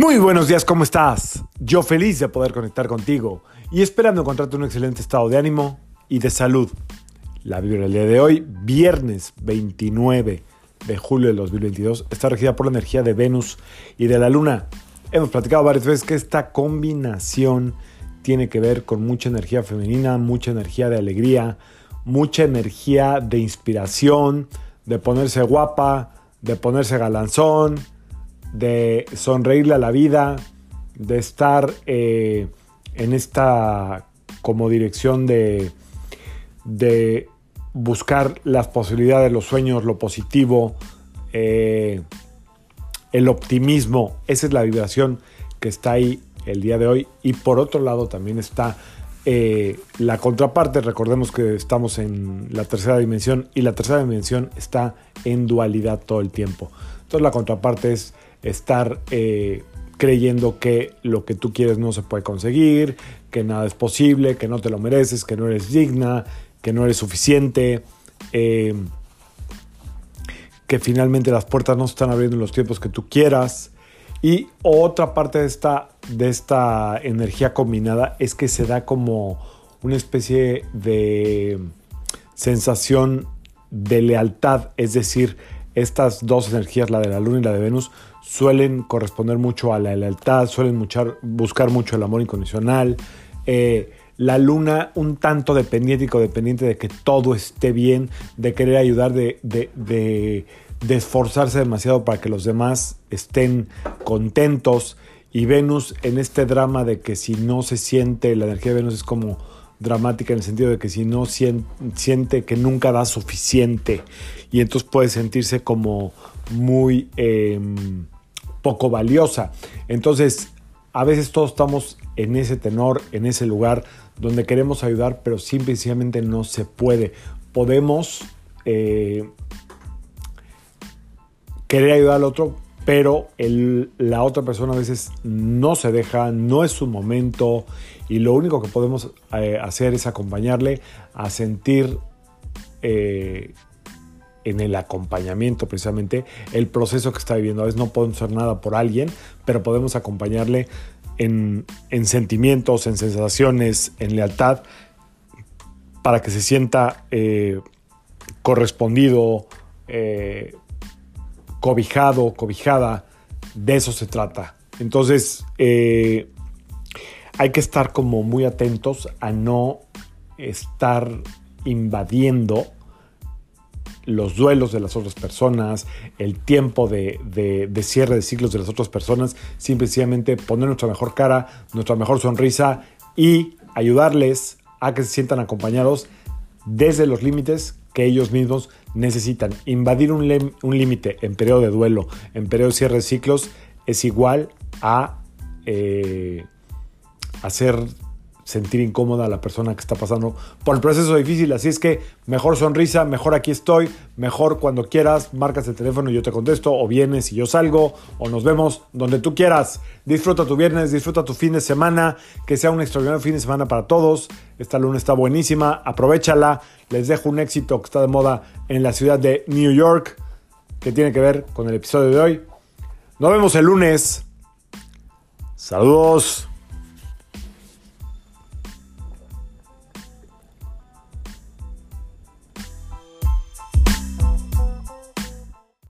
Muy buenos días, ¿cómo estás? Yo feliz de poder conectar contigo y esperando encontrarte un excelente estado de ánimo y de salud. La Biblia del día de hoy, viernes 29 de julio de 2022, está regida por la energía de Venus y de la Luna. Hemos platicado varias veces que esta combinación tiene que ver con mucha energía femenina, mucha energía de alegría, mucha energía de inspiración, de ponerse guapa, de ponerse galanzón, de sonreírle a la vida, de estar eh, en esta como dirección de, de buscar las posibilidades, los sueños, lo positivo, eh, el optimismo. Esa es la vibración que está ahí el día de hoy. Y por otro lado también está eh, la contraparte. Recordemos que estamos en la tercera dimensión y la tercera dimensión está en dualidad todo el tiempo. Entonces la contraparte es estar eh, creyendo que lo que tú quieres no se puede conseguir, que nada es posible, que no te lo mereces, que no eres digna, que no eres suficiente, eh, que finalmente las puertas no se están abriendo en los tiempos que tú quieras. Y otra parte de esta, de esta energía combinada es que se da como una especie de sensación de lealtad, es decir, estas dos energías, la de la Luna y la de Venus, suelen corresponder mucho a la lealtad, suelen buscar mucho el amor incondicional. Eh, la luna un tanto dependiente y codependiente de que todo esté bien, de querer ayudar, de, de, esforzarse demasiado para que los demás estén contentos. Y Venus en este drama de que si no se siente, la energía de Venus es como dramática en el sentido de que si no siente, que nunca da suficiente y entonces puede sentirse como muy em, poco valiosa. Entonces, a veces todos estamos en ese tenor, en ese lugar donde queremos ayudar, pero simplemente no se puede. Podemos eh, querer ayudar al otro, pero la otra persona a veces no se deja, no es su momento y lo único que podemos eh, hacer es acompañarle a sentir eh, en el acompañamiento precisamente el proceso que está viviendo. A veces no podemos hacer nada por alguien, pero podemos acompañarle en, sentimientos, en sensaciones, en lealtad, para que se sienta eh, correspondido, cobijado, cobijada. De eso se trata. Entonces, eh, hay que estar como muy atentos a no estar invadiendo los duelos de las otras personas, el tiempo de, cierre de ciclos de las otras personas, simplemente poner nuestra mejor cara, nuestra mejor sonrisa y ayudarles a que se sientan acompañados desde los límites que ellos mismos necesitan. Invadir un límite en periodo de duelo, en periodo de cierre de ciclos, es igual a eh, hacer sentir incómoda a la persona que está pasando por el proceso difícil. Así es que mejor sonrisa, mejor aquí estoy, mejor cuando quieras, marcas el teléfono y yo te contesto, o vienes y yo salgo, o nos vemos donde tú quieras. Disfruta tu viernes, disfruta tu fin de semana, que sea un extraordinario fin de semana para todos. Esta luna está buenísima, aprovechala. Les dejo un éxito que está de moda en la ciudad de New York, que tiene que ver con el episodio de hoy. Nos vemos el lunes. Saludos.